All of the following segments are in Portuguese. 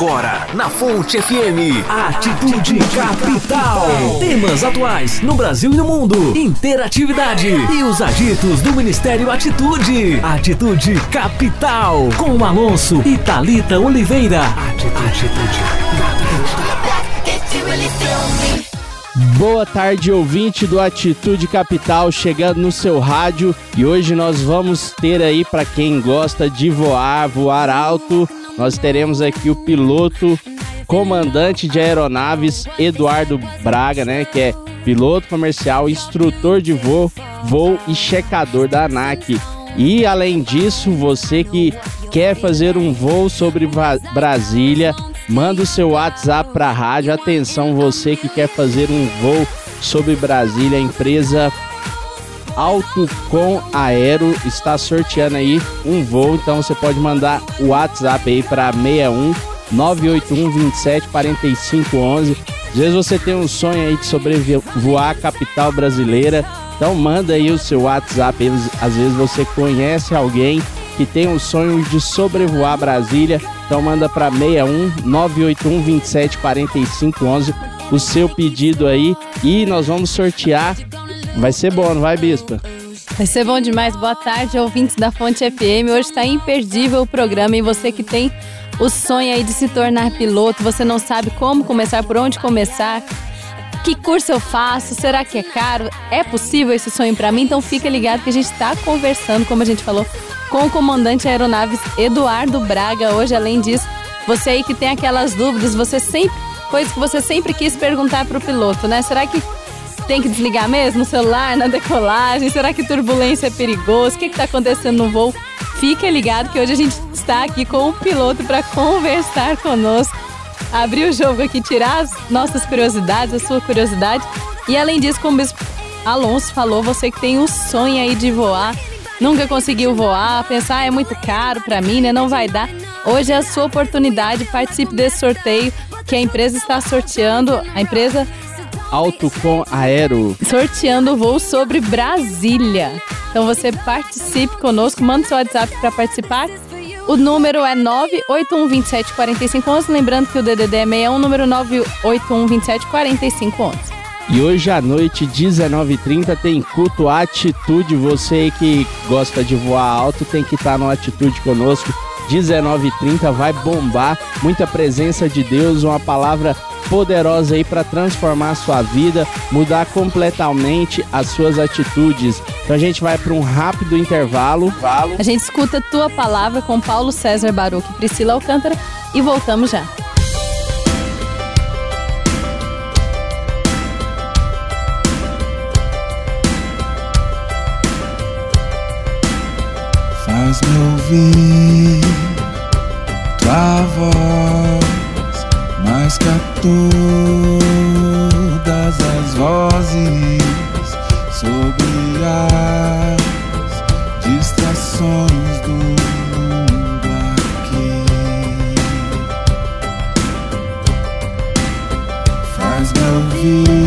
Agora, na Fonte FM, Atitude Capital. Temas atuais no Brasil e no mundo. Interatividade e os agitos do Ministério Atitude. Atitude Capital. Com Alonso e Talita Oliveira. Atitude Boa tarde, ouvinte do Atitude Capital, chegando no seu rádio. E hoje nós vamos ter aí, para quem gosta de voar, voar alto, nós teremos aqui o piloto comandante de aeronaves Eduardo Braga, né, que é piloto comercial, instrutor de voo, voo e checador da ANAC. E além disso, você que quer fazer um voo sobre Brasília, manda o seu WhatsApp para a rádio. Atenção, você que quer fazer um voo sobre Brasília, a empresa Alto com Aero está sorteando aí um voo, então você pode mandar o WhatsApp aí para 61 981 27 45 11. Às vezes você tem um sonho aí de sobrevoar a capital brasileira, então manda aí o seu WhatsApp. Às vezes você conhece alguém que tem um sonho de sobrevoar Brasília, então manda para 61 981 27 45 11 o seu pedido aí e nós vamos sortear Vai ser bom, não vai, Bispa? Vai ser bom demais. Boa tarde, ouvintes da Fonte FM. Hoje está imperdível o programa e você que tem o sonho aí de se tornar piloto, você não sabe como começar, por onde começar, que curso eu faço, será que é caro? É possível esse sonho para mim? Então fica ligado que a gente está conversando, como a gente falou, com o comandante aeronaves Eduardo Braga. Hoje, além disso, você aí que tem aquelas dúvidas, você sempre, coisa que você sempre quis perguntar para o piloto, né? Será que tem que desligar mesmo o celular na decolagem? Será que turbulência é perigoso? O que está acontecendo no voo? Fica ligado que hoje a gente está aqui com o piloto para conversar conosco, abrir o jogo aqui, tirar as nossas curiosidades, a sua curiosidade. E além disso, como o Bispo Alonso falou, você que tem o sonho aí de voar, nunca conseguiu voar, pensar ah, é muito caro para mim, né? Não vai dar. Hoje é a sua oportunidade, participe desse sorteio que a empresa está sorteando. A empresa Alto com Aero. Sorteando o voo sobre Brasília. Então você participe conosco, manda seu WhatsApp para participar. O número é 981274511, lembrando que o DDD é 61, número 981274511. E hoje à noite, 19h30, tem culto Atitude. Você que gosta de voar alto tem que estar no Atitude conosco. 19h30 vai bombar. Muita presença de Deus, uma palavra poderosa aí para transformar a sua vida, mudar completamente as suas atitudes. Então a gente vai para um rápido intervalo. A gente escuta tua palavra com Paulo César Baruch e Priscila Alcântara e voltamos já. Faz-me ouvir tua voz mais que a todas as vozes sobre as distrações do mundo aqui. Faz-me ouvir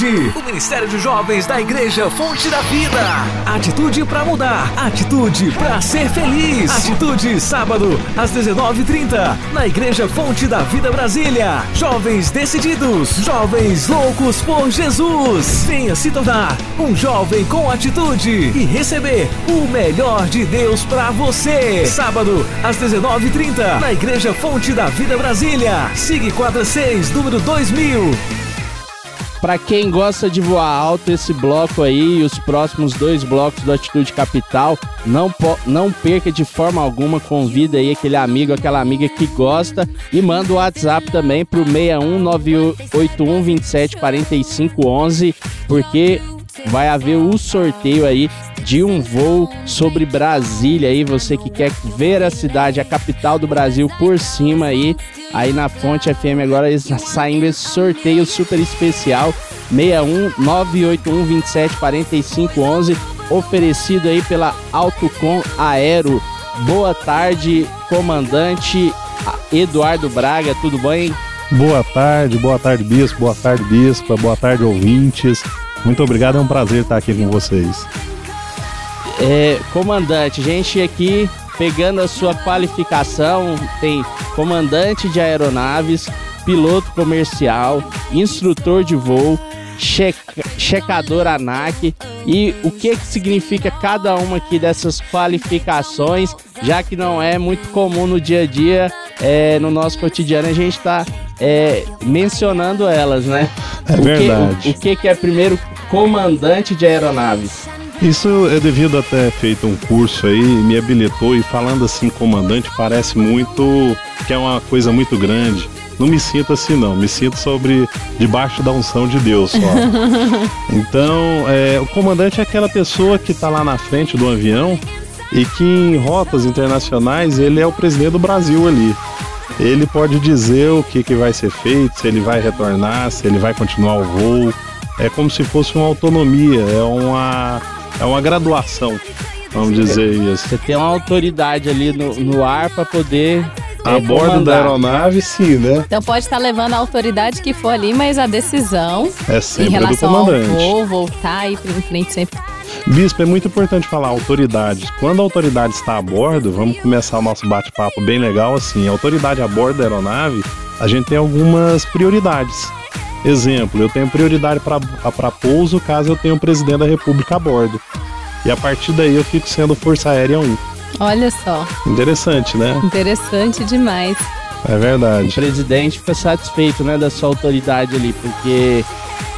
Atitude, o Ministério de Jovens da Igreja Fonte da Vida. Atitude para mudar, atitude para ser feliz. Atitude sábado às 19h30 na Igreja Fonte da Vida Brasília. Jovens decididos, jovens loucos por Jesus. Venha se tornar um jovem com atitude e receber o melhor de Deus para você. Sábado às 19h30 na Igreja Fonte da Vida Brasília. Siga quadra 6, número 2000. Para quem gosta de voar alto, esse bloco aí e os próximos dois blocos do Atitude Capital, não, não perca de forma alguma, convida aí aquele amigo, aquela amiga que gosta e manda o WhatsApp também pro 61981274511, porque vai haver o sorteio aí de um voo sobre Brasília aí, você que quer ver a cidade, a capital do Brasil por cima aí, aí na Fonte FM agora saindo esse sorteio super especial 61 981 27 45 11 oferecido aí pela Autocom Aero. Boa tarde, comandante Eduardo Braga, tudo bem? Boa tarde, boa tarde, bispo, boa tarde, bispa, boa tarde, ouvintes. Muito obrigado, é um prazer estar aqui com vocês. É, comandante, gente aqui pegando a sua qualificação, tem comandante de aeronaves, piloto comercial, instrutor de voo, checa, checador ANAC e o que, que significa cada uma aqui dessas qualificações, já que não é muito comum no dia a dia, é, no nosso cotidiano a gente está é, mencionando elas, né? É o verdade. Que, o, o que, que é primeiro comandante de aeronaves? Isso é devido a ter feito um curso aí, me habilitou e falando assim, comandante, parece muito que é uma coisa muito grande. Não me sinto assim não, me sinto sobre debaixo da unção de Deus só. então, é, o comandante é aquela pessoa que está lá na frente do avião e que em rotas internacionais ele é o presidente do Brasil ali. Ele pode dizer o que, que vai ser feito, se ele vai retornar, se ele vai continuar o voo. É como se fosse uma autonomia, é uma é uma graduação, vamos dizer isso. Você tem uma autoridade ali no, no ar para poder a é, bordo comandar. da aeronave, sim, né? Então pode estar levando a autoridade que for ali, mas a decisão é sempre em relação do comandante. ao voo, voltar e em frente sempre. Bispo, é muito importante falar autoridade. Quando a autoridade está a bordo, vamos começar o nosso bate-papo bem legal assim. A autoridade a bordo da aeronave, a gente tem algumas prioridades. Exemplo, eu tenho prioridade para pouso caso eu tenha o presidente da República a bordo. E a partir daí eu fico sendo Força Aérea 1. Olha só. Interessante, né? Interessante demais. É verdade. O presidente fica satisfeito, né, da sua autoridade ali, porque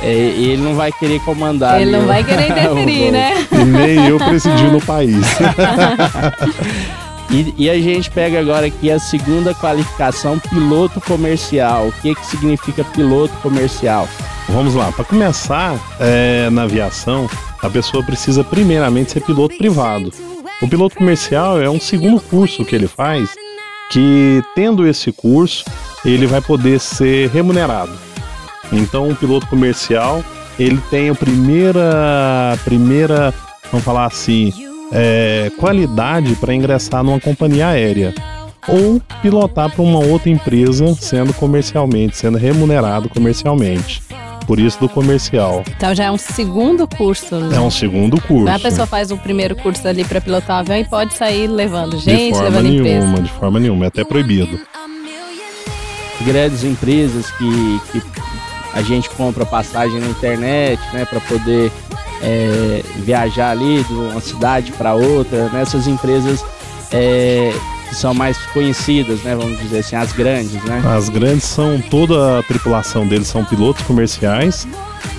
é, ele não vai querer comandar. Ele não vai querer interferir, né? E nem eu presidir no país. E, e, a gente pega agora aqui a segunda qualificação, piloto comercial. O que, que significa piloto comercial? Vamos lá, para começar é, na aviação, a pessoa precisa primeiramente ser piloto privado. O piloto comercial é um segundo curso que ele faz, que tendo esse curso, ele vai poder ser remunerado. Então, o piloto comercial, ele tem a primeira, primeira, vamos falar assim, é, qualidade para ingressar numa companhia aérea ou pilotar para uma outra empresa sendo comercialmente, sendo remunerado comercialmente. Por isso do comercial. Então já é um segundo curso. Né? É um segundo curso. A pessoa faz o primeiro curso ali para pilotar um avião e pode sair levando gente, de forma levando nenhuma, empresa. De forma nenhuma, é até proibido. Grandes empresas que, que a gente compra passagem na internet, né, para poder é, viajar ali de uma cidade para outra, nessas né, empresas é, que são mais conhecidas, né, vamos dizer assim, as grandes, né? As grandes são toda a tripulação deles são pilotos comerciais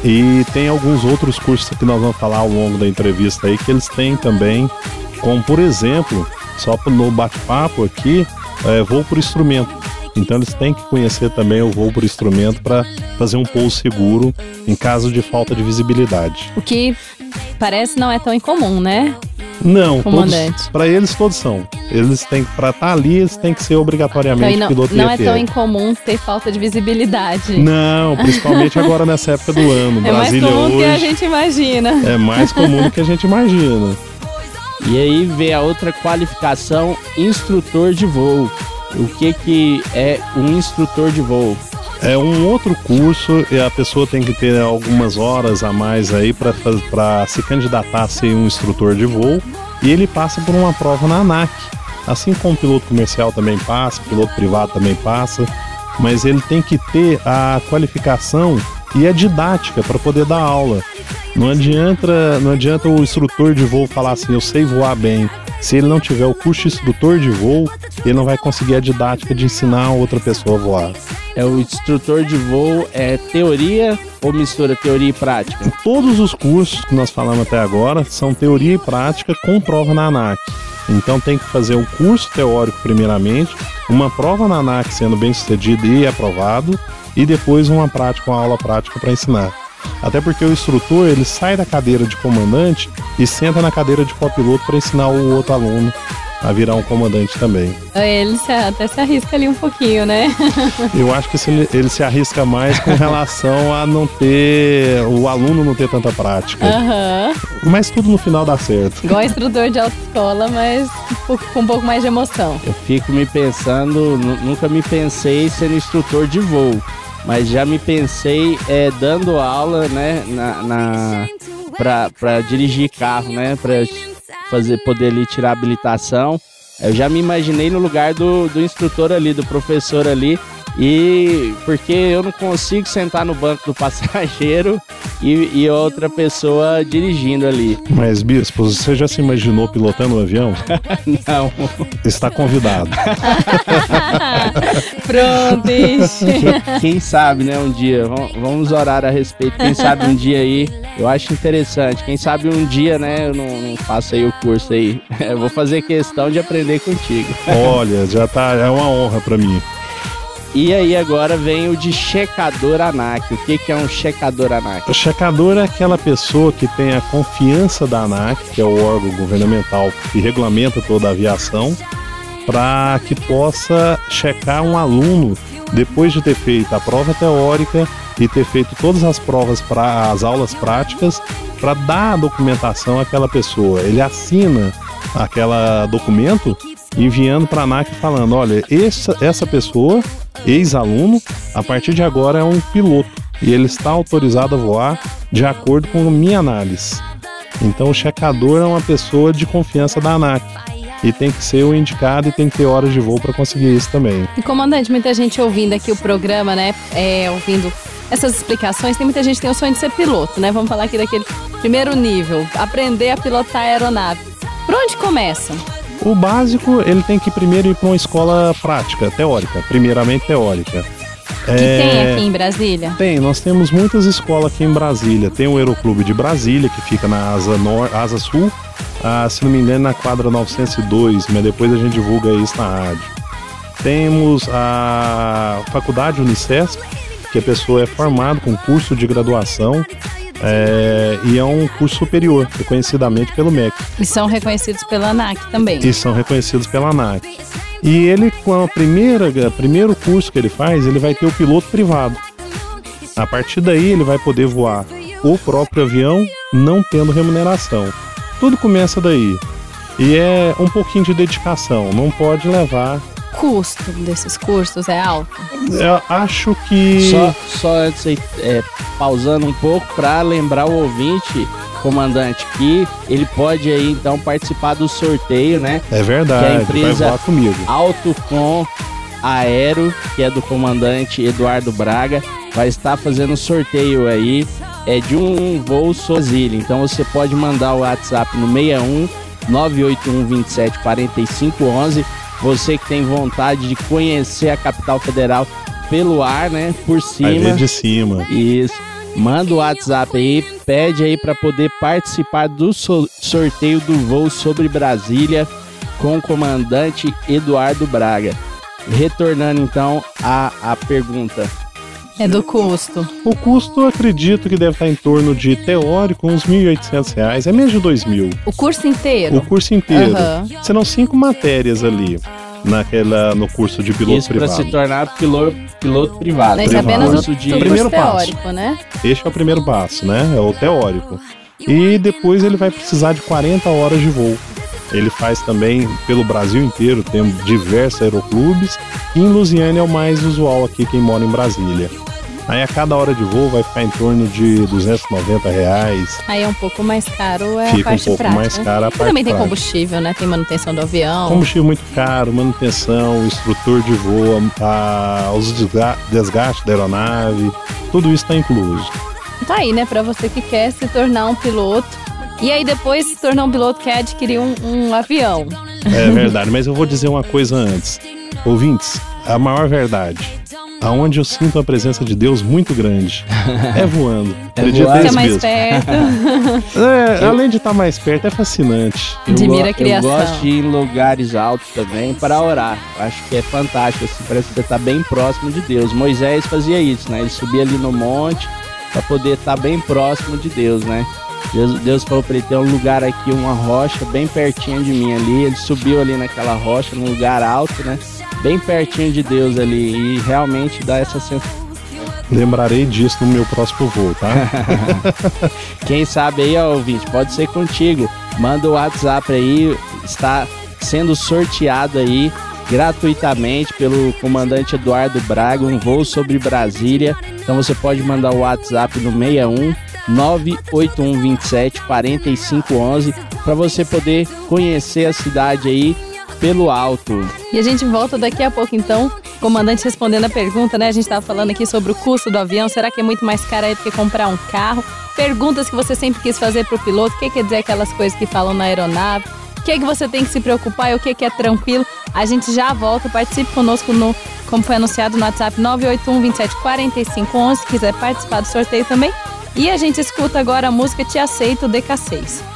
e tem alguns outros cursos que nós vamos falar ao longo da entrevista aí que eles têm também, como por exemplo, só no bate-papo aqui, é, voo por instrumento. Então eles têm que conhecer também o voo por instrumento para fazer um pouso seguro em caso de falta de visibilidade. O que parece não é tão incomum, né? Não, para eles todos são. Eles têm para estar tá ali, eles têm que ser obrigatoriamente então, não, piloto Não é tão incomum ter falta de visibilidade. Não, principalmente agora nessa época do ano. É Brasília mais comum hoje do que a gente imagina. É mais comum do que a gente imagina. E aí vem a outra qualificação, instrutor de voo. O que, que é um instrutor de voo? É um outro curso e a pessoa tem que ter algumas horas a mais aí para se candidatar a ser um instrutor de voo e ele passa por uma prova na ANAC. Assim como o piloto comercial também passa, piloto privado também passa, mas ele tem que ter a qualificação e a didática para poder dar aula. Não adianta, não adianta o instrutor de voo falar assim, eu sei voar bem. Se ele não tiver o curso de instrutor de voo, ele não vai conseguir a didática de ensinar outra pessoa a voar. É o instrutor de voo é teoria ou mistura teoria e prática? Todos os cursos que nós falamos até agora são teoria e prática com prova na ANAC. Então tem que fazer um curso teórico primeiramente, uma prova na ANAC sendo bem sucedida e aprovado, e depois uma prática, uma aula prática para ensinar. Até porque o instrutor ele sai da cadeira de comandante e senta na cadeira de copiloto para ensinar o outro aluno a virar um comandante também. Ele se, até se arrisca ali um pouquinho, né? Eu acho que ele, ele, se arrisca mais com relação a não ter. o aluno não ter tanta prática. Uhum. Mas tudo no final dá certo. Igual instrutor de autoescola, mas com um pouco mais de emoção. Eu fico me pensando, nunca me pensei sendo instrutor de voo mas já me pensei é, dando aula, né, na, na para dirigir carro, né, para fazer poder ali tirar habilitação. Eu já me imaginei no lugar do, do instrutor ali, do professor ali, e porque eu não consigo sentar no banco do passageiro e, e outra pessoa dirigindo ali. Mas, Bispo, você já se imaginou pilotando um avião? não. Está convidado. Pronto, quem, quem, sabe, né, um dia. Vamos orar a respeito. Quem sabe um dia aí. Eu acho interessante. Quem sabe um dia, né, eu não, não faço aí o curso aí. Eu vou fazer questão de aprender contigo. Olha, já tá. É uma honra para mim. E aí agora vem o de checador ANAC. O que, que é um checador ANAC? O checador é aquela pessoa que tem a confiança da ANAC, que é o órgão governamental que regulamenta toda a aviação, para que possa checar um aluno depois de ter feito a prova teórica e ter feito todas as provas para as aulas práticas para dar a documentação àquela pessoa. Ele assina aquele documento enviando para a ANAC falando: olha, essa, essa pessoa ex-aluno, a partir de agora é um piloto e ele está autorizado a voar de acordo com a minha análise. Então o checador é uma pessoa de confiança da ANAC e tem que ser o indicado e tem que ter horas de voo para conseguir isso também. E comandante, muita gente ouvindo aqui o programa, né? É, ouvindo essas explicações, tem muita gente que tem o sonho de ser piloto, né? Vamos falar aqui daquele primeiro nível, aprender a pilotar aeronave. Por onde começa? O básico, ele tem que primeiro ir para uma escola prática, teórica, primeiramente teórica. Que é... tem aqui em Brasília? Tem, nós temos muitas escolas aqui em Brasília. Tem o Aeroclube de Brasília, que fica na Asa, Nor Asa Sul, ah, se não me engano, na quadra 902, mas depois a gente divulga isso na rádio. Temos a Faculdade Unicesp, que a pessoa é formada com curso de graduação é, e é um curso superior, reconhecidamente pelo MEC. E são reconhecidos pela ANAC também. E são reconhecidos pela ANAC. E ele, com a primeira, primeiro curso que ele faz, ele vai ter o piloto privado. A partir daí, ele vai poder voar o próprio avião, não tendo remuneração. Tudo começa daí. E é um pouquinho de dedicação, não pode levar custo desses cursos é alto? Eu acho que. Só, só antes aí, é, pausando um pouco para lembrar o ouvinte, comandante, que ele pode aí então participar do sorteio, né? É verdade, que a empresa vai comigo. Autocom Aero, que é do comandante Eduardo Braga, vai estar fazendo sorteio aí é de um voo Sozilha. Então você pode mandar o WhatsApp no 61 981 27 45 11 você que tem vontade de conhecer a capital federal pelo ar, né? Por cima. Vai ver de cima. Isso. Manda o WhatsApp aí, pede aí para poder participar do sorteio do voo sobre Brasília com o comandante Eduardo Braga. Retornando então à, à pergunta. É do custo. O custo, eu acredito que deve estar em torno de, teórico, uns R$ 1.800. É menos de R$ mil. O curso inteiro? O curso inteiro. Uhum. Serão cinco matérias ali. Naquela, no curso de piloto Isso privado. Isso para se tornar piloto, piloto privado. Mas privado. apenas curso de... primeiro teórico, passo. né? Este é o primeiro passo, né? É o teórico. E depois ele vai precisar de 40 horas de voo. Ele faz também pelo Brasil inteiro, tem diversos aeroclubes. E em Lusiânia é o mais usual aqui, quem mora em Brasília. Aí a cada hora de voo vai ficar em torno de 290 reais. Aí é um pouco mais caro, é a Fica um parte pouco prática. mais cara a E parte também tem prática. combustível, né? Tem manutenção do avião. Combustível muito caro, manutenção, instrutor de voo, a, os desga- desgastes da aeronave, tudo isso está incluso. Tá aí, né? Pra você que quer se tornar um piloto. E aí depois se tornar um piloto quer adquirir um, um avião. É verdade, mas eu vou dizer uma coisa antes. Ouvintes, a maior verdade. Aonde eu sinto a presença de Deus muito grande é voando. Acredita voando. Fica nisso mais mesmo. perto. É, além de estar mais perto, é fascinante. Eu Admira a criação. Eu gosto de ir em lugares altos também para orar. Eu Acho que é fantástico, assim, parece que você está bem próximo de Deus. Moisés fazia isso, né? Ele subia ali no monte para poder estar bem próximo de Deus, né? Deus, Deus falou para ele ter um lugar aqui, uma rocha bem pertinho de mim ali. Ele subiu ali naquela rocha, num lugar alto, né? Bem pertinho de Deus ali e realmente dá essa sensação. Lembrarei disso no meu próximo voo, tá? Quem sabe aí, ó, ouvinte, pode ser contigo. Manda o WhatsApp aí, está sendo sorteado aí gratuitamente pelo comandante Eduardo Braga, um voo sobre Brasília. Então você pode mandar o WhatsApp no 61 98127 4511 para você poder conhecer a cidade aí pelo alto. E a gente volta daqui a pouco, então. Comandante respondendo a pergunta, né? A gente estava falando aqui sobre o custo do avião. Será que é muito mais caro aí do que comprar um carro? Perguntas que você sempre quis fazer pro piloto. O que quer dizer aquelas coisas que falam na aeronave? O que, é que você tem que se preocupar e o que, que é tranquilo? A gente já volta. Participe conosco no, como foi anunciado no WhatsApp 981 27 4511. Se quiser participar do sorteio também. E a gente escuta agora a música Te Aceito DK6.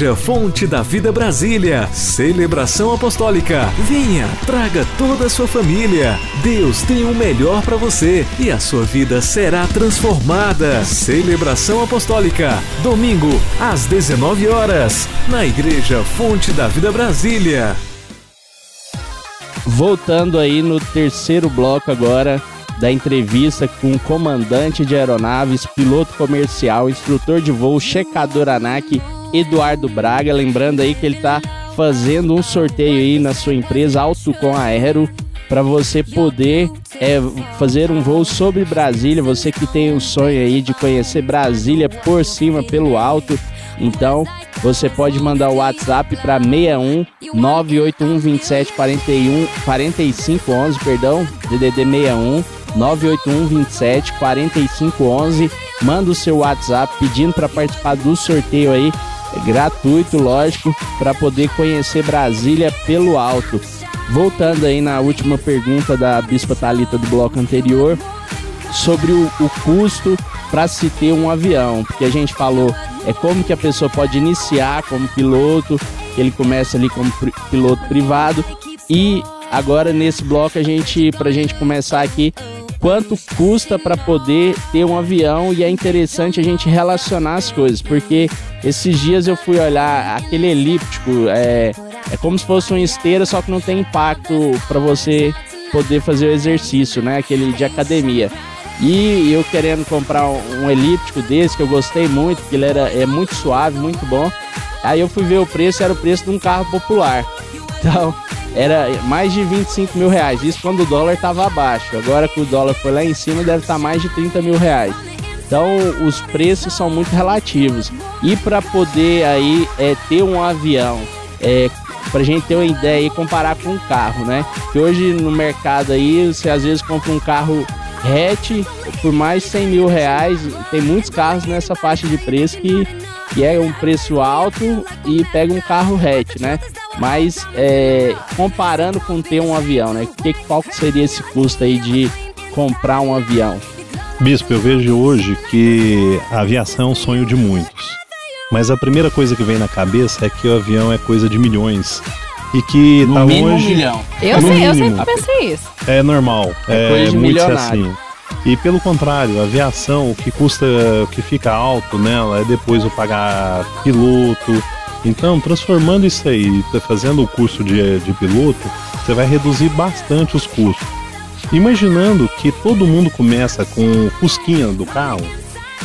Igreja Fonte da Vida Brasília. Celebração Apostólica. Venha, traga toda a sua família. Deus tem o melhor para você e a sua vida será transformada. Celebração Apostólica. Domingo, às 19 horas, na Igreja Fonte da Vida Brasília. Voltando aí no terceiro bloco agora da entrevista com comandante de aeronaves, piloto comercial, instrutor de voo, checador ANAC, Eduardo Braga. Lembrando aí que ele está fazendo um sorteio aí na sua empresa Autocom Aero para você poder é, fazer um voo sobre Brasília. Você que tem o sonho aí de conhecer Brasília por cima, pelo alto. Então, você pode mandar o WhatsApp para 61 981 27 41 45 11, perdão, DDD 61 981 27 45 11. Manda o seu WhatsApp pedindo para participar do sorteio aí, gratuito, lógico, para poder conhecer Brasília pelo alto. Voltando aí na última pergunta da Bispa Talita do bloco anterior, sobre o, o custo para se ter um avião, porque a gente falou é como que a pessoa pode iniciar como piloto, ele começa ali como piloto privado e agora nesse bloco a gente para a gente começar aqui quanto custa para poder ter um avião e é interessante a gente relacionar as coisas, porque esses dias eu fui olhar aquele elíptico, é, é como se fosse uma esteira, só que não tem impacto para você poder fazer o exercício, né? Aquele de academia. E eu querendo comprar um, elíptico desse, que eu gostei muito, porque ele era, é muito suave, muito bom. Aí eu fui ver o preço, era o preço de um carro popular. Então, era mais de 25 mil reais. Isso quando o dólar estava abaixo. Agora que o dólar foi lá em cima, deve estar tá mais de 30 mil reais. Então os preços são muito relativos. E para poder aí é, ter um avião, é, para gente ter uma ideia e comparar com um carro, né? Que hoje no mercado aí você às vezes compra um carro hatch por mais 100 mil reais. Tem muitos carros nessa faixa de preço que, que é um preço alto e pega um carro hatch, né? Mas é, comparando com ter um avião, né? Que, qual seria esse custo aí de comprar um avião? Bispo, eu vejo hoje que a aviação é um sonho de muitos. Mas a primeira coisa que vem na cabeça é que o avião é coisa de milhões. E que no tá mínimo hoje. Um milhão. Eu, sei, eu sempre pensei isso. É normal. É, é coisa de muito milionário. assim. E pelo contrário, a aviação, o que custa, o que fica alto nela é depois o pagar piloto. Então, transformando isso aí, fazendo o curso de, de piloto, você vai reduzir bastante os custos. Imaginando que todo mundo começa com o Fusquinha do carro,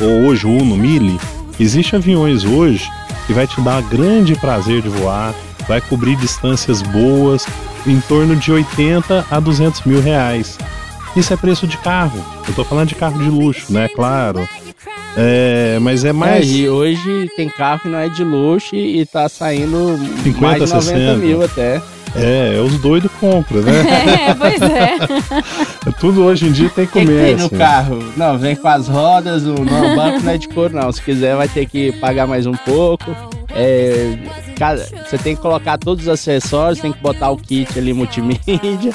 ou hoje o Uno Mille, existem aviões hoje que vai te dar grande prazer de voar, vai cobrir distâncias boas, em torno de 80 a 200 mil reais. Isso é preço de carro. Eu tô falando de carro de luxo, né? Claro. É, mas é mais. É, e hoje tem carro que não é de luxo e tá saindo 50, mais de 90 60. mil até. É, os doidos compram, né? É, pois é. Tudo hoje em dia tem O que, que tem no carro? Não, vem com as rodas, o, não, o banco não é de couro, não. Se quiser, vai ter que pagar mais um pouco. É, cada- você tem que colocar todos os acessórios, tem que botar o kit ali multimídia.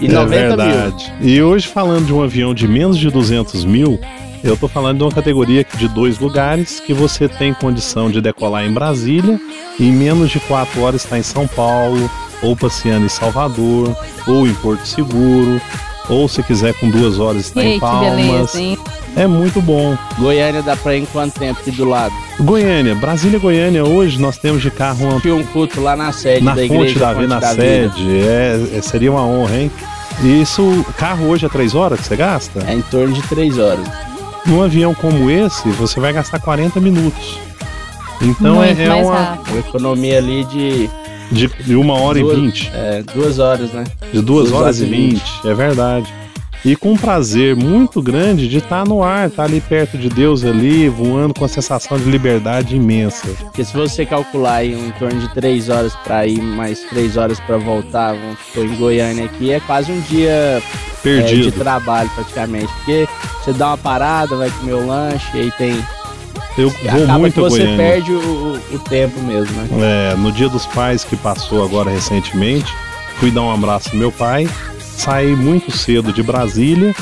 E é 90 mil. verdade. E hoje, falando de um avião de menos de 200 mil, eu tô falando de uma categoria de dois lugares que você tem condição de decolar em Brasília e em menos de quatro horas está em São Paulo, ou passeando em Salvador, ou em Porto Seguro, ou se quiser com duas horas está Ei, em que Palmas. beleza? É muito bom. Goiânia dá pra ir em quanto tempo aqui do lado? Goiânia, Brasília e Goiânia, hoje nós temos de carro uma Tinha um culto lá na sede na da fonte igreja. da, Vida, na Vida. sede. É, é- seria uma honra, hein? Isso, carro hoje é três horas que você gasta? É em torno de 3 horas. Num avião como esse, você vai gastar 40 minutos. Então Muito é, é uma rápido. Uma economia ali de, de, de uma hora Duas- e vinte, é, duas horas, né? de duas duas horas horas e vinte, é verdade. E com um prazer muito grande de estar no ar, estar ali perto de Deus ali, voando com a sensação de liberdade imensa. Porque se você calcular aí em torno de 3 horas pra ir, mais 3 horas pra voltar, supor, em Goiânia aqui, é quase um dia é, de Perdido. trabalho praticamente. Porque você dá uma parada, vai comer o lanche, e aí tem. Eu vou acaba muito que você Goiânia. perde o, o- o tempo mesmo, né? É, no dia dos pais que passou agora recentemente, fui dar um abraço ao meu pai, saí muito cedo de Brasília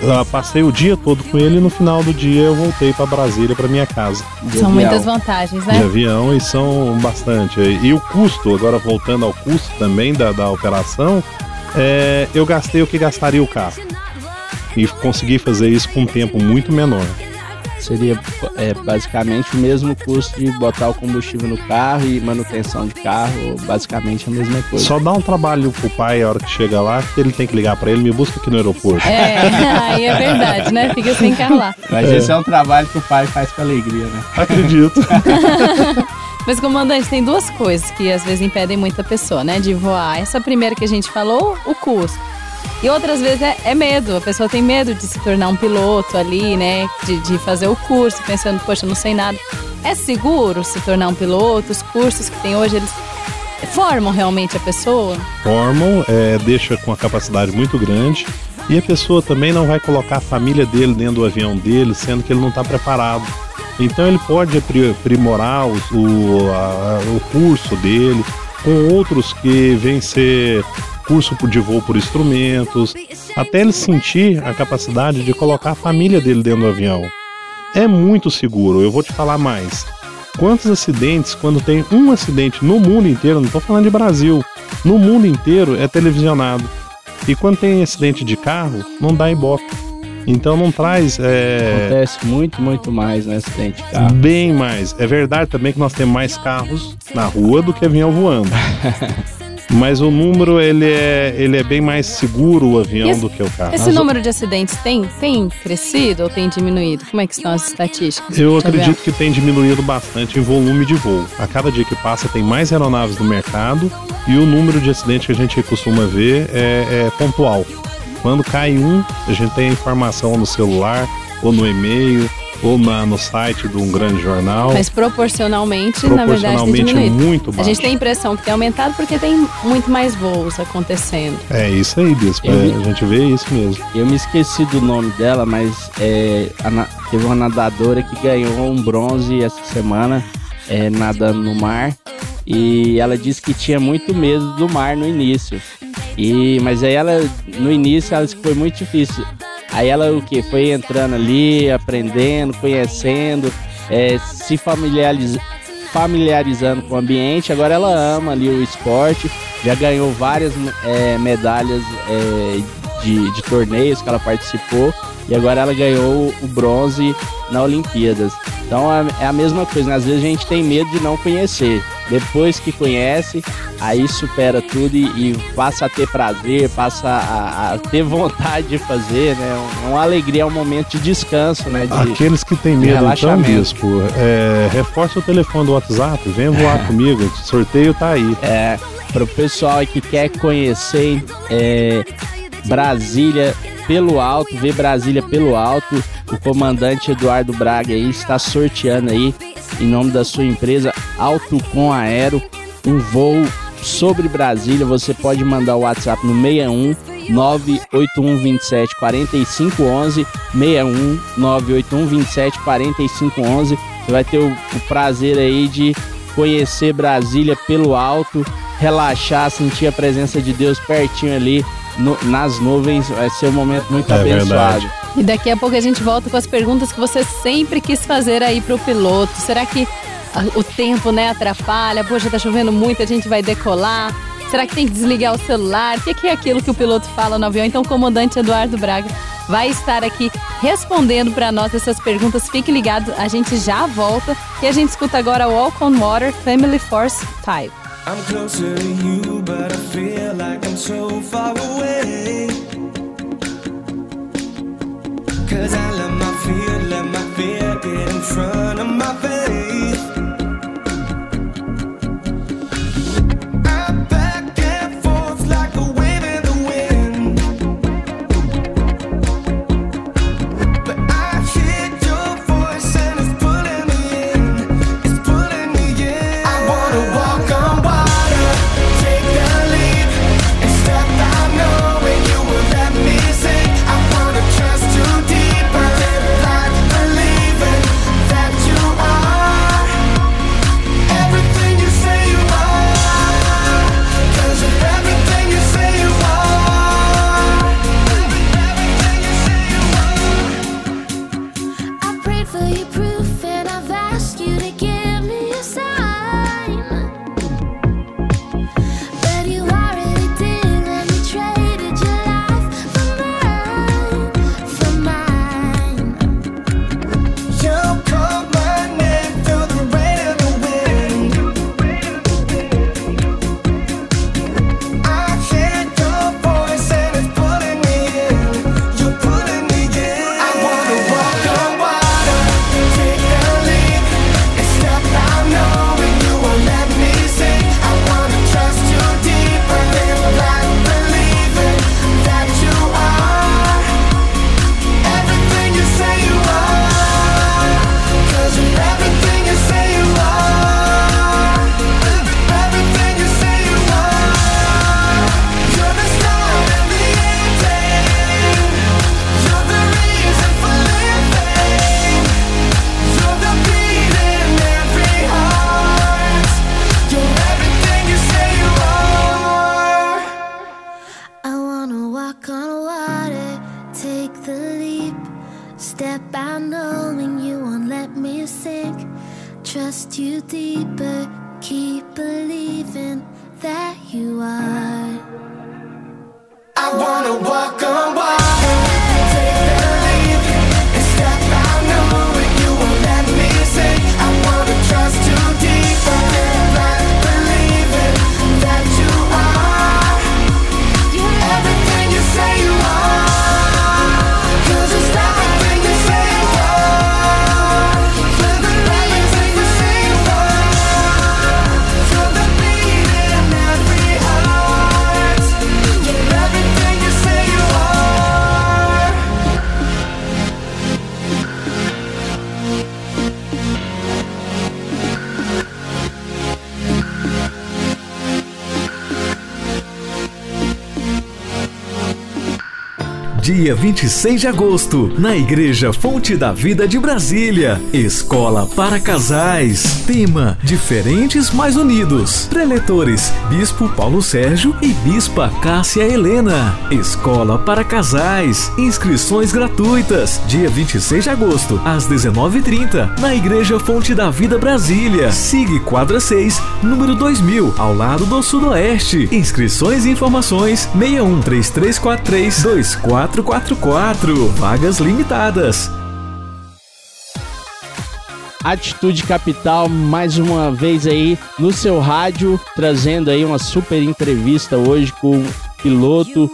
Eu passei o dia todo com ele e no final do dia eu voltei para Brasília, para minha casa. De são avião. muitas vantagens, né? De avião e são bastante. E o custo, agora voltando ao custo também da, da operação, é, eu gastei o que gastaria o carro. E consegui fazer isso com um tempo muito menor. Seria é, basicamente o mesmo custo de botar o combustível no carro e manutenção de carro, basicamente a mesma coisa. Só dá um trabalho pro pai a hora que chega lá, que ele tem que ligar para ele, me busca aqui no aeroporto. É, aí é verdade, né? Fica sem carro lá. Mas é. esse é um trabalho que o pai faz com alegria, né? Acredito. Mas, comandante, tem duas coisas que às vezes impedem muita pessoa, né, de voar. Essa primeira que a gente falou, o custo. E outras vezes é, é, medo, a pessoa tem medo de se tornar um piloto ali, né? De, de fazer o curso, pensando, poxa, não sei nada. É seguro se tornar um piloto? Os cursos que tem hoje, eles formam realmente a pessoa? Formam, é, deixa com uma capacidade muito grande. E a pessoa também não vai colocar a família dele dentro do avião dele, sendo que ele não está preparado. Então ele pode aprimorar o, o, a, o curso dele com outros que vêm ser curso de voo por instrumentos, até ele sentir a capacidade de colocar a família dele dentro do avião. É muito seguro, eu vou te falar mais. Quantos acidentes, quando tem um acidente no mundo inteiro, não estou falando de Brasil, no mundo inteiro é televisionado. E quando tem acidente de carro, não dá ibope. Então não traz. É... Acontece muito, muito mais, né? Acidente de carro. Bem mais. É verdade também que nós temos mais carros na rua do que avião voando. Mas o número ele é, ele é bem mais seguro o avião esse, do que o carro. Esse As número de acidentes tem, tem crescido ou tem diminuído? Como é que estão as estatísticas? Eu acredito que tem diminuído bastante em volume de voo. A cada dia que passa tem mais aeronaves no mercado e o número de acidentes que a gente costuma ver é, é pontual. Quando cai um, a gente tem a informação no celular ou no e-mail ou na, no site de um grande jornal. Mas proporcionalmente, proporcionalmente na verdade, tem diminuído. muito baixo. A gente tem a impressão que tem aumentado porque tem muito mais voos acontecendo. É isso aí, Bispo. É, a gente vê isso mesmo. Eu me esqueci do nome dela, mas é, a, teve uma nadadora que ganhou um bronze essa semana é, nadando no mar. E ela disse que tinha muito medo do mar no início. E, mas aí ela, no início, ela disse que foi muito difícil. Aí ela o que? Foi entrando ali, aprendendo, conhecendo, é, se familiariz, familiarizando com o ambiente. Agora ela ama ali o esporte, já ganhou várias é, medalhas é, de, de torneios que ela participou e agora ela ganhou o bronze na Olimpíadas. Então é, é a mesma coisa, né? às vezes a gente tem medo de não conhecer. Depois que conhece, aí supera tudo e, e passa a ter prazer, passa a, a, ter vontade de fazer, né? Uma alegria, é um momento de descanso, né? De, Aqueles que têm medo, então, Bispo, é, reforça o telefone do WhatsApp, vem voar comigo, o sorteio tá aí. É, para o pessoal que quer conhecer é, Brasília pelo alto, ver Brasília pelo alto, o comandante Eduardo Braga aí está sorteando aí, em nome da sua empresa Alto Com Aero, um voo sobre Brasília. Você pode mandar o WhatsApp no 61 981 27 4511 61 981 27 4511. Você vai ter o, o prazer aí de conhecer Brasília pelo alto, relaxar, sentir a presença de Deus pertinho ali no, nas nuvens. Vai ser um momento muito é abençoado. Verdade. E daqui a pouco a gente volta com as perguntas que você sempre quis fazer aí pro piloto. Será que o tempo, né, atrapalha? Poxa, tá chovendo muito, a gente vai decolar. Será que tem que desligar o celular? O que é aquilo que o piloto fala no avião? Então, o comandante Eduardo Braga vai estar aqui respondendo para nós essas perguntas. Fique ligado, a gente já volta e a gente escuta agora Walk on Water Family Force Type. I'm closer to you, but I feel like I'm so far away. Cause I let my fear, let my fear get in front of my face. Dia 26 de agosto, na Igreja Fonte da Vida de Brasília. Escola para casais. Tema: Diferentes mais unidos. Preletores: Bispo Paulo Sérgio e Bispa Cássia Helena. Escola para casais. Inscrições gratuitas. Dia 26 de agosto, às 19h30, na Igreja Fonte da Vida Brasília. Sigue quadra 6, número 2000, ao lado do Sudoeste. Inscrições e informações: 61 3343 2444. Vagas limitadas. Atitude Capital, mais uma vez aí no seu rádio, trazendo aí uma super entrevista hoje com piloto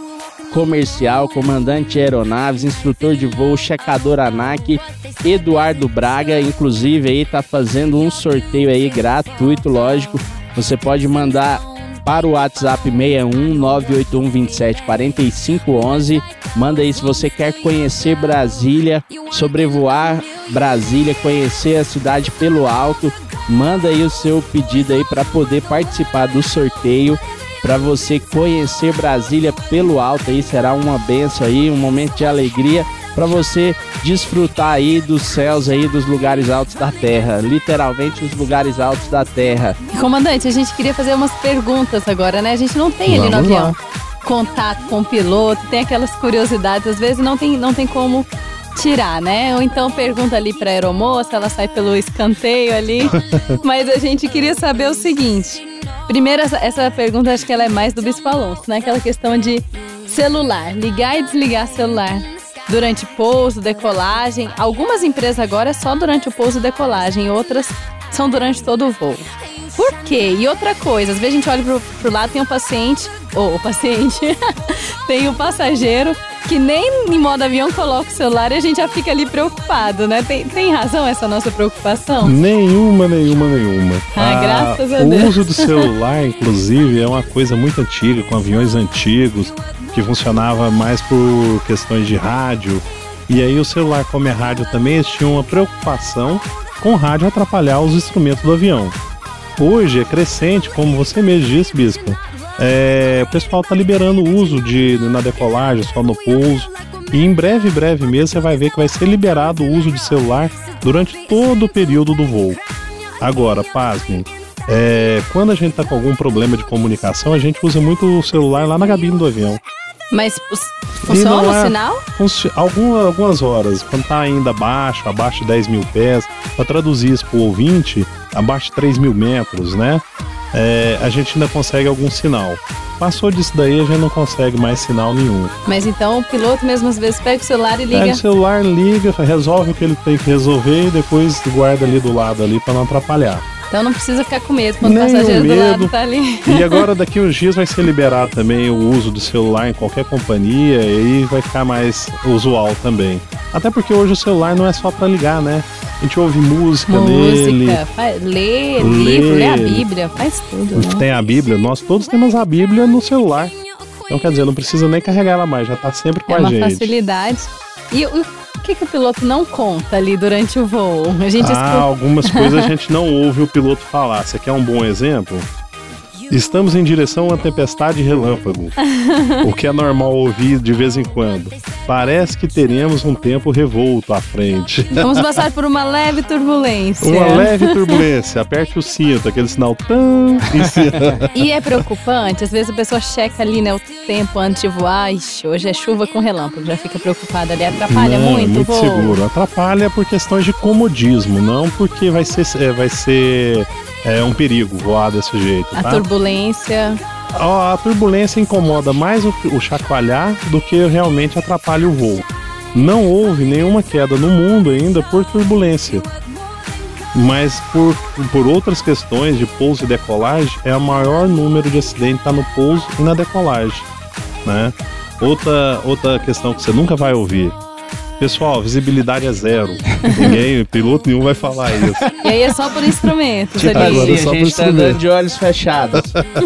comercial, comandante aeronaves, instrutor de voo, checador ANAC, Eduardo Braga, inclusive aí tá fazendo um sorteio aí gratuito, lógico. Você pode mandar para o WhatsApp 61 981 27 45 11. Manda aí se você quer conhecer Brasília, sobrevoar Brasília, conhecer a cidade pelo alto. Manda aí o seu pedido aí para poder participar do sorteio. Para você conhecer Brasília pelo alto aí, será uma benção aí, um momento de alegria para você desfrutar aí dos céus aí dos lugares altos da terra, literalmente os lugares altos da terra. Comandante, a gente queria fazer umas perguntas agora, né? A gente não tem ali no lá. avião contato com o piloto, tem aquelas curiosidades, às vezes não tem, não tem como tirar, né? Ou então pergunta ali pra aeromoça, ela sai pelo escanteio ali. Mas a gente queria saber o seguinte. Primeiro, essa, essa pergunta acho que ela é mais do Bispo Alonso, né? Aquela questão de celular, ligar e desligar celular durante pouso, decolagem. Algumas empresas agora é só durante o pouso e decolagem, outras são durante todo o voo. Por quê? E outra coisa, às vezes a gente olha pro, pro lado tem um paciente, ou o paciente, tem o passageiro que nem em modo avião coloca o celular e a gente já fica ali preocupado, né? Tem, tem razão essa nossa preocupação? Nenhuma, nenhuma, nenhuma. Ah, graças a o Deus. uso do celular, inclusive, é uma coisa muito antiga, com aviões antigos, que funcionava mais por questões de rádio. E aí o celular, como é rádio também, eles tinham uma preocupação com o rádio atrapalhar os instrumentos do avião. Hoje é crescente, como você mesmo disse, Bispo. É, o pessoal está liberando o uso de na decolagem, só no pouso. E em breve, breve mesmo, você vai ver que vai ser liberado o uso de celular durante todo o período do voo. Agora, pasmem, é, quando a gente está com algum problema de comunicação, a gente usa muito o celular lá na cabine do avião. Mas funciona o é- sinal? Funci- alguma- algumas horas, quando tá ainda abaixo, abaixo de 10 mil pés, para traduzir isso pro ouvinte, abaixo de 3 mil metros, né? É, a gente ainda consegue algum sinal. Passou disso daí, a gente não consegue mais sinal nenhum. Mas então o piloto mesmo às vezes pega o celular e Pega liga. o celular, liga, resolve o que ele tem que resolver e depois guarda ali do lado ali para não atrapalhar. Então não precisa ficar com medo quando o Nenhum passageiro do lado tá ali. E agora daqui uns dias vai ser liberado também o uso do celular em qualquer companhia e aí vai ficar mais usual também. Até porque hoje o celular não é só para ligar, né? A gente ouve música, nele. Música, faz, lê, Lê. livro, lê a Bíblia, faz tudo, né? Tem a Bíblia, nós todos temos a Bíblia no celular. Então quer dizer, não precisa nem carregar ela mais, já tá sempre com É a uma gente. facilidade. E o o que, que o piloto não conta ali durante o voo? A gente Ah, escuta. algumas coisas a gente não ouve o piloto falar. Você quer um bom exemplo? Estamos em direção a uma tempestade relâmpago. o que é normal ouvir de vez em quando. Parece que teremos um tempo revolto à frente. Vamos passar por uma leve turbulência. Uma leve turbulência. Aperte o cinto, aquele sinal tão. E é preocupante, às vezes a pessoa checa ali, né, o tempo antes de voar. Ixi, hoje é chuva com relâmpago, já fica preocupada ali. Atrapalha Não, é muito, muito voo. seguro. Atrapalha por questões de comodismo, não porque vai ser, é, vai ser é, um perigo voar desse jeito. A tá? turbulência. Ó, a turbulência incomoda mais o, o chacoalhar do que realmente atrapalha o voo. Não houve nenhuma queda no mundo ainda por turbulência. Mas por, por outras questões de pouso e decolagem, é o maior número de acidentes tá no pouso e na decolagem. Né? Outra, outra questão que você nunca vai ouvir. Pessoal, visibilidade é zero. Ninguém, piloto nenhum vai falar isso. E aí é só por instrumentos Tipo ali. agora assim, só a por gente tá instrumento. andando de olhos fechados.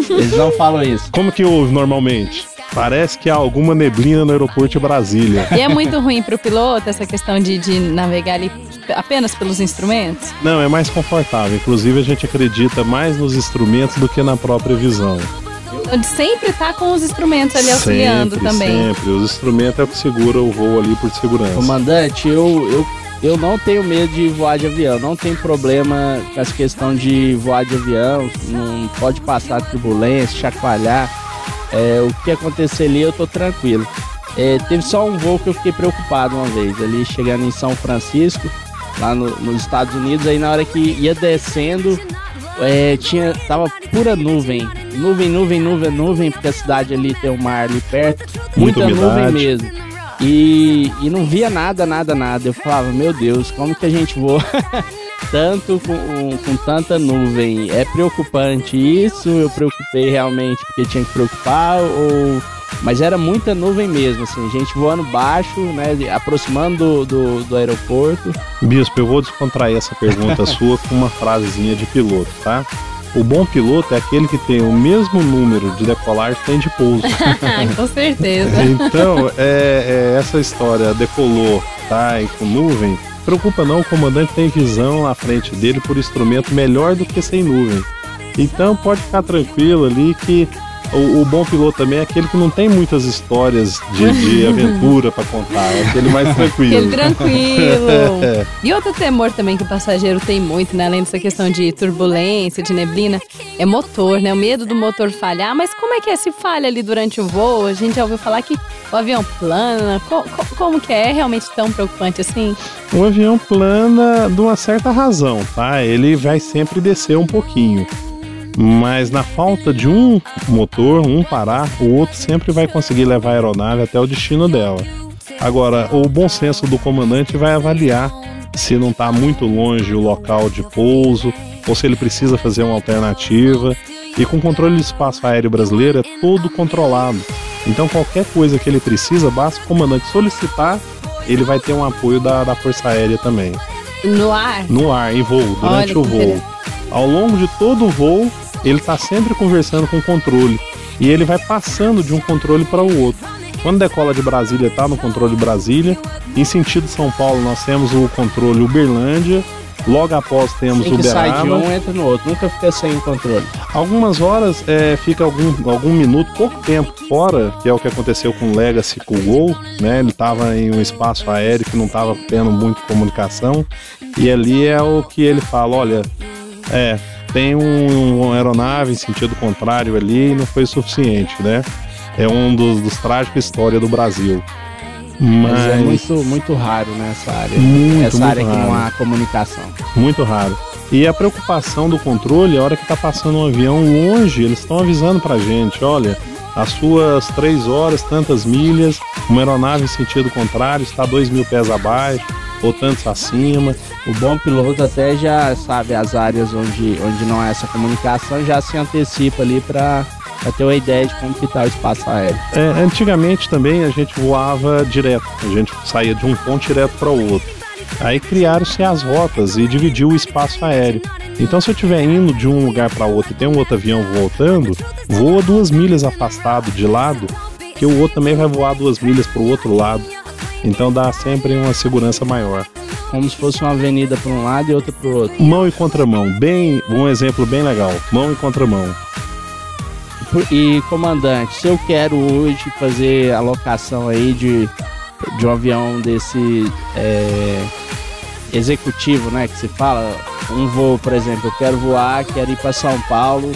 Eles não falam isso. Como que ouve normalmente? Parece que há alguma neblina no aeroporto de Brasília. E é muito ruim pro piloto essa questão de, de navegar ali apenas pelos instrumentos. Não, é mais confortável. Inclusive, a gente acredita mais nos instrumentos do que na própria visão. Onde sempre tá com os instrumentos ali auxiliando sempre, também. Sempre. Os instrumentos é o que segura o voo ali por segurança. Comandante, eu, eu, eu não tenho medo de voar de avião. Não tem problema com essa questão de voar de avião. Não pode passar turbulência, chacoalhar. É, o que acontecer ali, eu tô tranquilo. É, teve só um voo que eu fiquei preocupado uma vez, ali chegando em São Francisco, lá no- nos Estados Unidos. Aí na hora que ia descendo, é, tinha, tava pura nuvem. Nuvem, nuvem, nuvem, nuvem, porque a cidade ali tem o mar ali perto. Muita Muita, nuvem mesmo. E, e não via nada, nada, nada. Eu falava, meu Deus, como que a gente voa tanto com, com tanta nuvem? É preocupante isso? Eu preocupei realmente porque tinha que preocupar? Ou... Mas era muita nuvem mesmo, assim, gente voando baixo, né? Aproximando do, do, do aeroporto. Bispo, eu vou descontrair essa pergunta sua com uma frasezinha de piloto, tá? O bom piloto é aquele que tem o mesmo número de decolagem que tem de pouso. com certeza. Então, é, é, essa história decolou, tá? E com nuvem, preocupa não, o comandante tem visão à frente dele por instrumento melhor do que sem nuvem. Então pode ficar tranquilo ali que o, o bom piloto também é aquele que não tem muitas histórias de, de aventura pra contar, é aquele mais tranquilo. Aquele tranquilo. E outro temor também que o passageiro tem muito, né? Além dessa questão de turbulência, de neblina, é motor, né? O medo do motor falhar. Mas como é que é? Se falha ali durante o voo, a gente já ouviu falar que o avião plana. Co- co- como que é? É realmente tão preocupante assim? O avião plana de uma certa razão, tá? Ele vai sempre descer um pouquinho. Mas na falta de um motor, um parar, o outro sempre vai conseguir levar a aeronave até o destino dela. Agora, o bom senso do comandante vai avaliar se não está muito longe o local de pouso ou se ele precisa fazer uma alternativa. E com o controle de espaço aéreo brasileiro é todo controlado. Então qualquer coisa que ele precisa, basta o comandante solicitar, ele vai ter um apoio da, da Força Aérea também. No ar? No ar, em voo, durante Olha o voo. Ao longo de todo o voo, ele está sempre conversando com o controle. E ele vai passando de um controle para o outro. Quando decola de Brasília, está no controle de Brasília. Em sentido São Paulo, nós temos o controle Uberlândia. Logo após temos Tem o que sai de um, entra no outro. Nunca fica sem controle. Algumas horas é, fica algum, algum minuto, pouco tempo fora, que é o que aconteceu com o Legacy com o Gol, né? Ele estava em um espaço aéreo que não estava tendo muito comunicação. E ali é o que ele fala, olha, é, tem um, uma aeronave em sentido contrário ali e não foi suficiente, né? É um dos, dos trágicos história do Brasil. Mas, Mas é muito, muito raro nessa área. Muito, Essa muito área que não raro. há comunicação. Muito raro. E a preocupação do controle, a hora que tá passando um avião longe, eles estão avisando pra gente, olha, as suas três horas, tantas milhas, uma aeronave em sentido contrário está dois mil pés abaixo, ou tantos acima. O bom piloto até já sabe as áreas onde, onde não há essa comunicação, já se antecipa ali para ter uma ideia de como que tá o espaço aéreo. É, antigamente também a gente voava direto, a gente saía de um ponto direto para o outro. Aí criaram-se as rotas e dividiu o espaço aéreo. Então, se eu estiver indo de um lugar para outro e tem um outro avião voltando, voa duas milhas afastado de lado, que o outro também vai voar duas milhas para o outro lado. Então, dá sempre uma segurança maior. Como se fosse uma avenida para um lado e outra para o outro. Mão e contramão, bem, um exemplo bem legal. Mão e contramão. E, comandante, se eu quero hoje fazer a locação aí de, de um avião desse é, executivo, né, que se fala, um voo, por exemplo, eu quero voar, quero ir para São Paulo,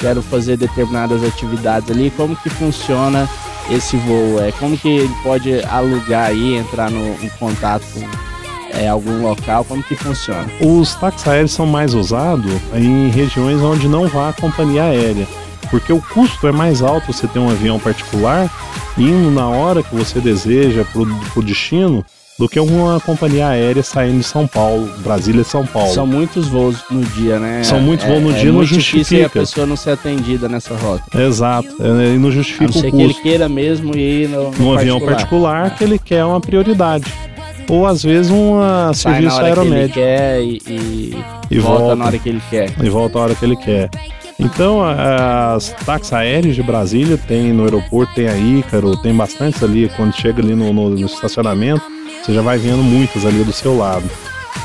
quero fazer determinadas atividades ali, como que funciona esse voo? É como que ele pode alugar aí, entrar no, em contato com é, algum local? Como que funciona? Os táxis aéreos são mais usados em regiões onde não vá a companhia aérea, porque o custo é mais alto você ter um avião particular indo na hora que você deseja para o destino do que uma companhia aérea saindo de São Paulo, Brasília São Paulo. São muitos voos no dia, né? São muitos voos no é, dia, é não justifica. a pessoa não ser atendida nessa rota. Exato, é, e não A justifica não ser o que ele custo. queira mesmo ir no, no Num avião particular que ele quer uma prioridade. Ou às vezes um ah, na serviço hora que ele aeromédico quer e, e, E volta, volta. na hora que ele quer. e volta a hora que ele quer. Então, as táxis aéreos de Brasília tem no aeroporto, tem a Ícaro, tem bastantes ali. Quando chega ali no, no- no estacionamento, você já vai vendo muitas ali do seu lado.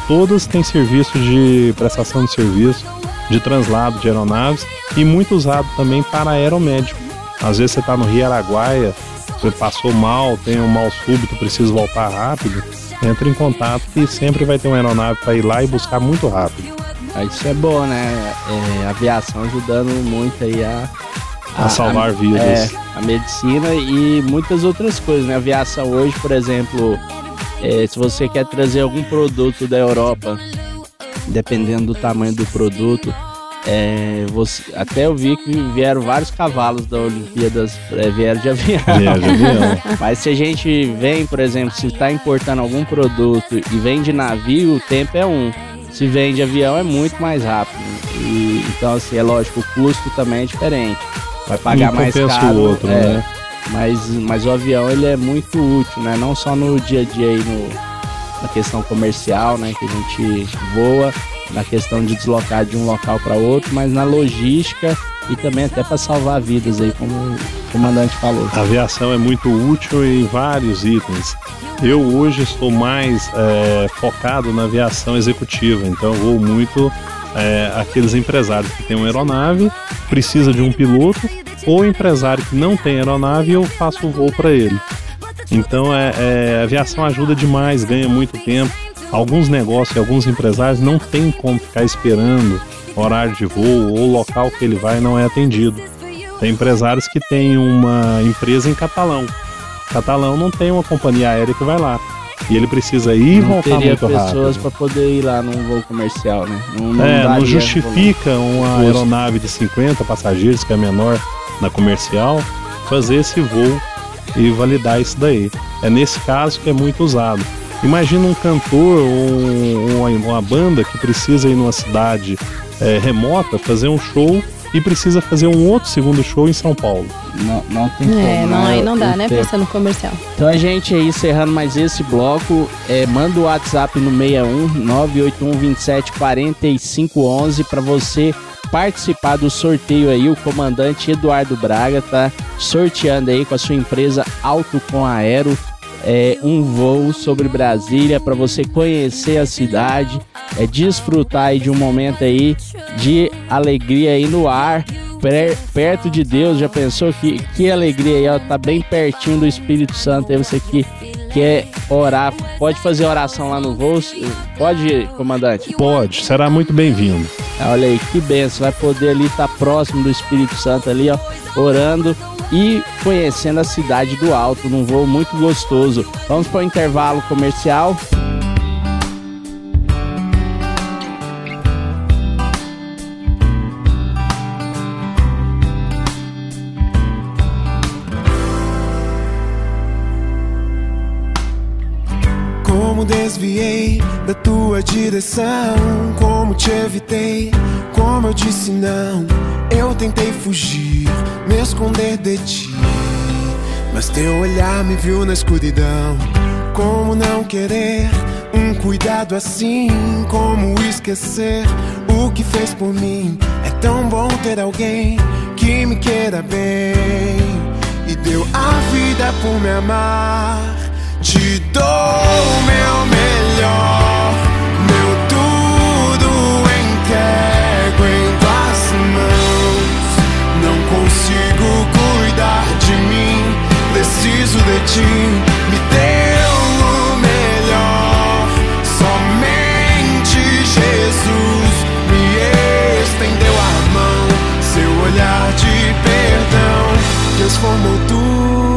Todas têm serviço de prestação de serviço, de translado de aeronaves e muito usado também para aeromédico. Às vezes você está no Rio Araguaia, você passou mal, tem um mal súbito, precisa voltar rápido, entra em contato que sempre vai ter uma aeronave para ir lá e buscar muito rápido. Isso é bom, né? É, a aviação ajudando muito aí a, A salvar vidas. É, a medicina e muitas outras coisas, né? A aviação hoje, por exemplo, é, se você quer trazer algum produto da Europa, dependendo do tamanho do produto, é, você, até eu vi que vieram vários cavalos da Olimpíadas, é, vieram de avião. Viagem de avião. Mas se a gente vem, por exemplo, se está importando algum produto e vem de navio, o tempo é um. Se vem de avião é muito mais rápido. E, então, assim, é lógico, o custo também é diferente. Vai pagar Um mais compensa o caro. outro, é, né? Mas, mas o avião ele é muito útil, né? Não só no dia a dia aí no, na questão comercial, né? Que a gente voa, na questão de deslocar de um local para outro, mas na logística e também até para salvar vidas aí, como o comandante falou. A aviação é muito útil em vários itens. Eu hoje estou mais é, focado na aviação executiva, então vou muito é, aqueles empresários que têm uma aeronave, precisa de um piloto, ou empresário que não tem aeronave eu faço o voo para ele. Então é, é, a aviação ajuda demais, ganha muito tempo. Alguns negócios alguns empresários não tem como ficar esperando horário de voo ou local que ele vai não é atendido. Tem empresários que têm uma empresa em Catalão. Catalão não tem uma companhia aérea que vai lá. E ele precisa ir e não voltar teria muito pessoas para poder ir lá num voo comercial, né? Não, não É, não justifica uma aeronave de 50 passageiros, que é menor na comercial, fazer esse voo e validar isso daí. É nesse caso que é muito usado. Imagina um cantor ou uma, uma banda que precisa ir numa cidade é, remota fazer um show e precisa fazer um outro segundo show em São Paulo. Não, não tem como, É, não, né? aí não dá, O né? tempo. Pensando no comercial. Então a gente aí encerrando mais esse bloco, é, manda o WhatsApp no 61 981 27 45 11 para você participar do sorteio aí. O comandante Eduardo Braga tá sorteando aí com a sua empresa Auto com Aero é, um voo sobre Brasília para você conhecer a cidade, é desfrutar aí de um momento aí de alegria aí no ar, per- perto de Deus. Já pensou que que alegria aí, ó, tá bem pertinho do Espírito Santo. Aí você que quer orar, pode fazer oração lá no voo? Pode, comandante? Pode, será muito bem-vindo. Olha aí, que benção. Vai poder ali estar próximo do Espírito Santo ali, ó, orando e conhecendo a cidade do alto num voo muito gostoso. Vamos para o intervalo comercial. Direção, como te evitei, como eu disse não. Eu tentei fugir, me esconder de ti, mas teu olhar me viu na escuridão. Como não querer um cuidado assim? Como esquecer o que fez por mim? É tão bom ter alguém que me queira bem e deu a vida por me amar. Te dou o meu melhor, sequer aguento as mãos. Não consigo cuidar de mim, preciso de ti. Me deu o melhor, somente Jesus me estendeu a mão. Seu olhar de perdão transformou tudo.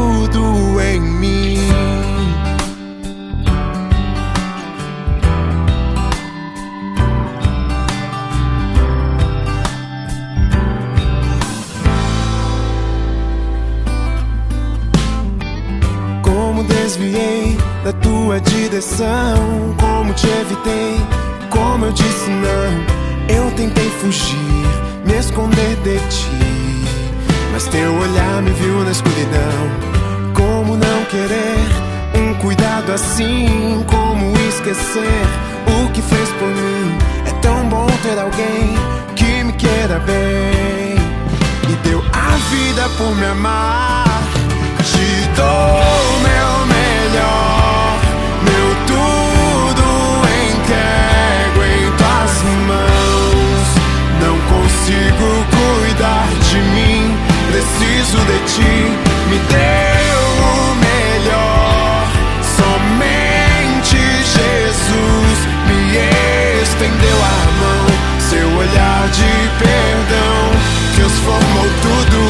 Desviei da tua direção, como te evitei, como eu disse não. Eu tentei fugir, me esconder de ti, mas teu olhar me viu na escuridão. Como não querer um cuidado assim? Como esquecer o que fez por mim? É tão bom ter alguém que me queira bem e deu a vida por me amar. Te dou preciso de ti. Me deu o melhor, somente Jesus me estendeu a mão. Seu olhar de perdão transformou tudo.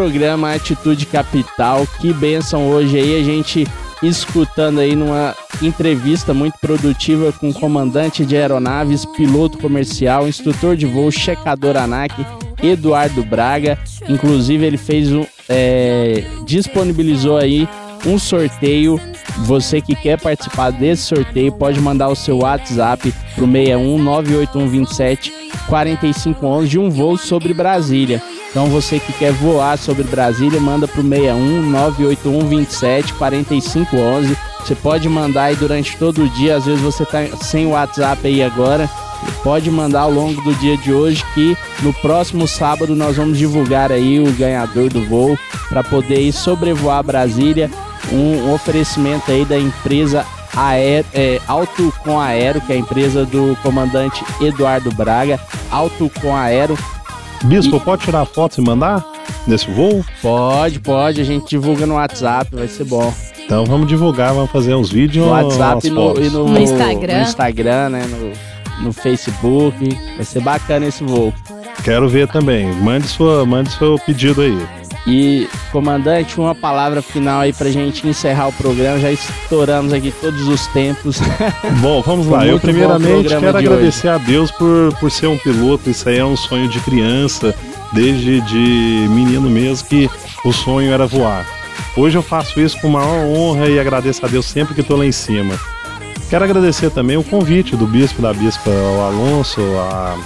Programa Atitude Capital. Que benção hoje aí a gente escutando aí numa entrevista muito produtiva com comandante de aeronaves, piloto comercial, instrutor de voo, checador ANAC, Eduardo Braga. Inclusive ele fez um, é, disponibilizou aí um sorteio. Você que quer participar desse sorteio pode mandar o seu WhatsApp pro 61 98127 4511 de um voo sobre Brasília. Então você que quer voar sobre Brasília, manda pro 61 981 27 4511. Você pode mandar aí durante todo o dia, às vezes você tá sem WhatsApp aí agora. Pode mandar ao longo do dia de hoje que no próximo sábado nós vamos divulgar aí o ganhador do voo para poder ir sobrevoar Brasília. Um, um oferecimento aí da empresa Aero, é, Alto com Aero, que é a empresa do comandante Eduardo Braga. Alto com Aero, Bispo, pode tirar foto e mandar nesse voo? Pode, pode, a gente divulga no WhatsApp, vai ser bom. Então vamos divulgar, vamos fazer uns vídeos No WhatsApp e no, e no, No Instagram. no Instagram, né? No, no Facebook. Vai ser bacana esse voo. Quero ver também. Mande, sua, mande seu pedido aí. E, comandante, uma palavra final aí pra gente encerrar o programa. Já estouramos aqui todos os tempos. Bom, vamos lá. Eu primeiramente quero de agradecer a Deus por, por ser um piloto. Isso aí é um sonho de criança, desde de menino mesmo, que o sonho era voar. Hoje eu faço isso com maior honra e agradeço a Deus sempre que estou lá em cima. Quero agradecer também o convite do bispo, da bispa o Alonso, a,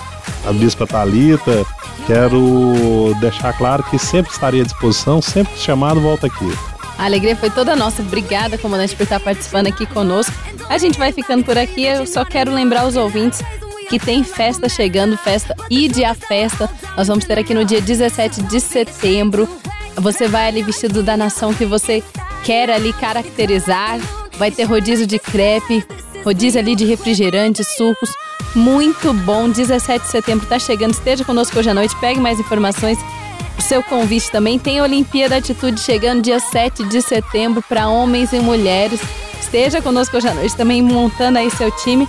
a bispa Talita. Quero deixar claro que sempre estarei à disposição, sempre chamado, volta aqui. A alegria foi toda nossa. Obrigada, comandante, por estar participando aqui conosco. A gente vai ficando por aqui. Eu só quero lembrar os ouvintes que tem festa chegando, festa Ide a Festa. Nós vamos ter aqui no dia 17 de setembro. Você vai ali vestido da nação que você quer ali caracterizar. Vai ter rodízio de crepe, rodízio ali de refrigerantes, sucos. Muito bom. 17 de setembro tá chegando. Esteja conosco hoje à noite. Pegue mais informações. O seu convite também tem a Olimpíada Atitude chegando dia 7 de setembro para homens e mulheres. Esteja conosco hoje à noite também montando aí seu time.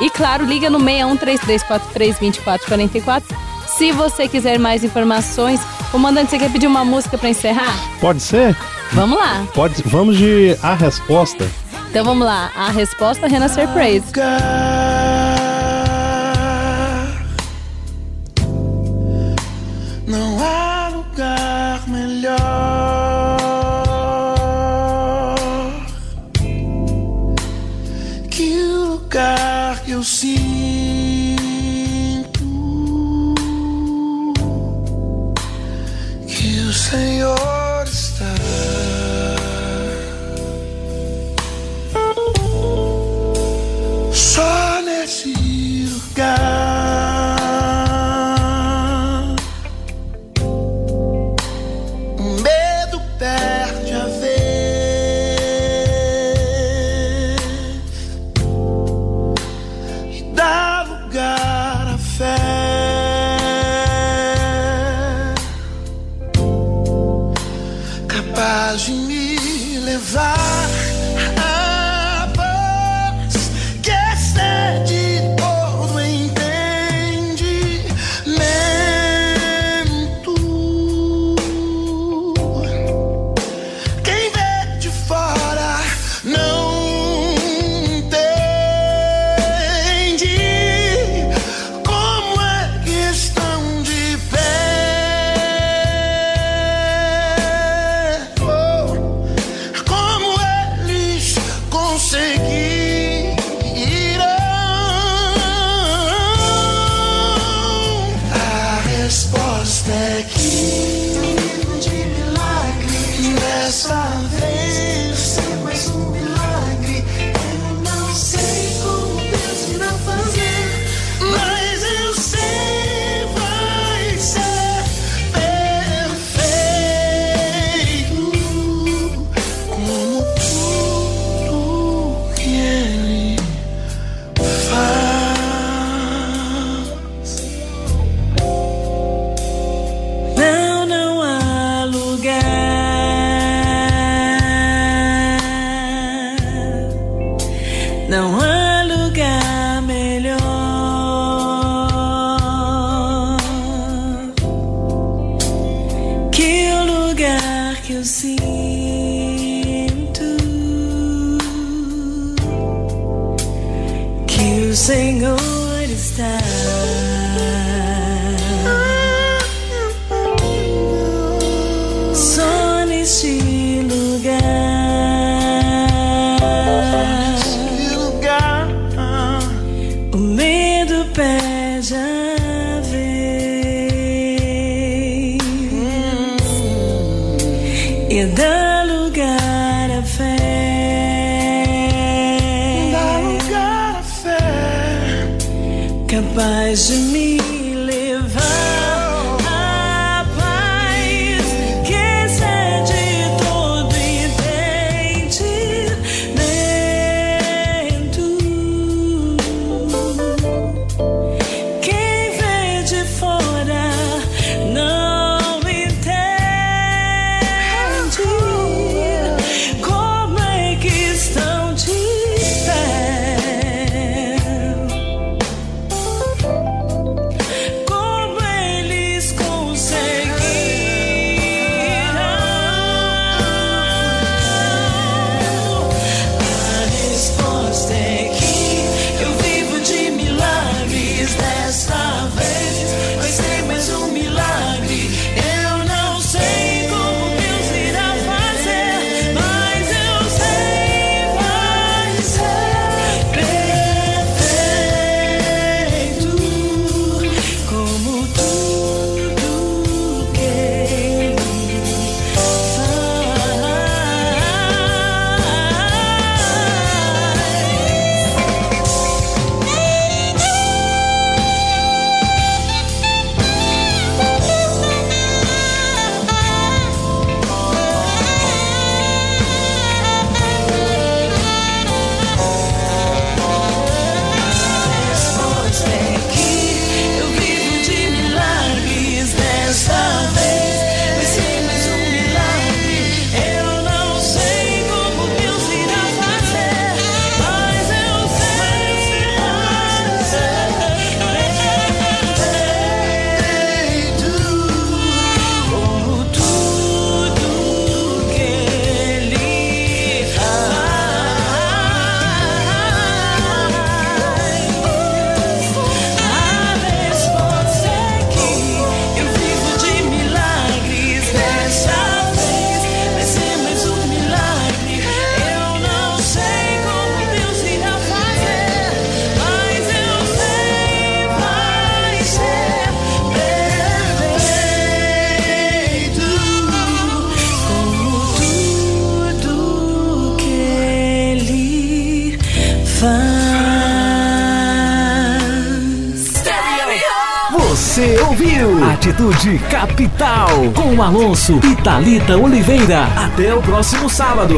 E claro, liga no 6133432444. Se você quiser mais informações, comandante, você quer pedir uma música para encerrar? Pode ser? Vamos lá. Pode, vamos de a resposta. Então vamos lá. A resposta, Renan Surprise. Não há lugar melhor está. Com Alonso e Thalita Oliveira. Até o próximo sábado.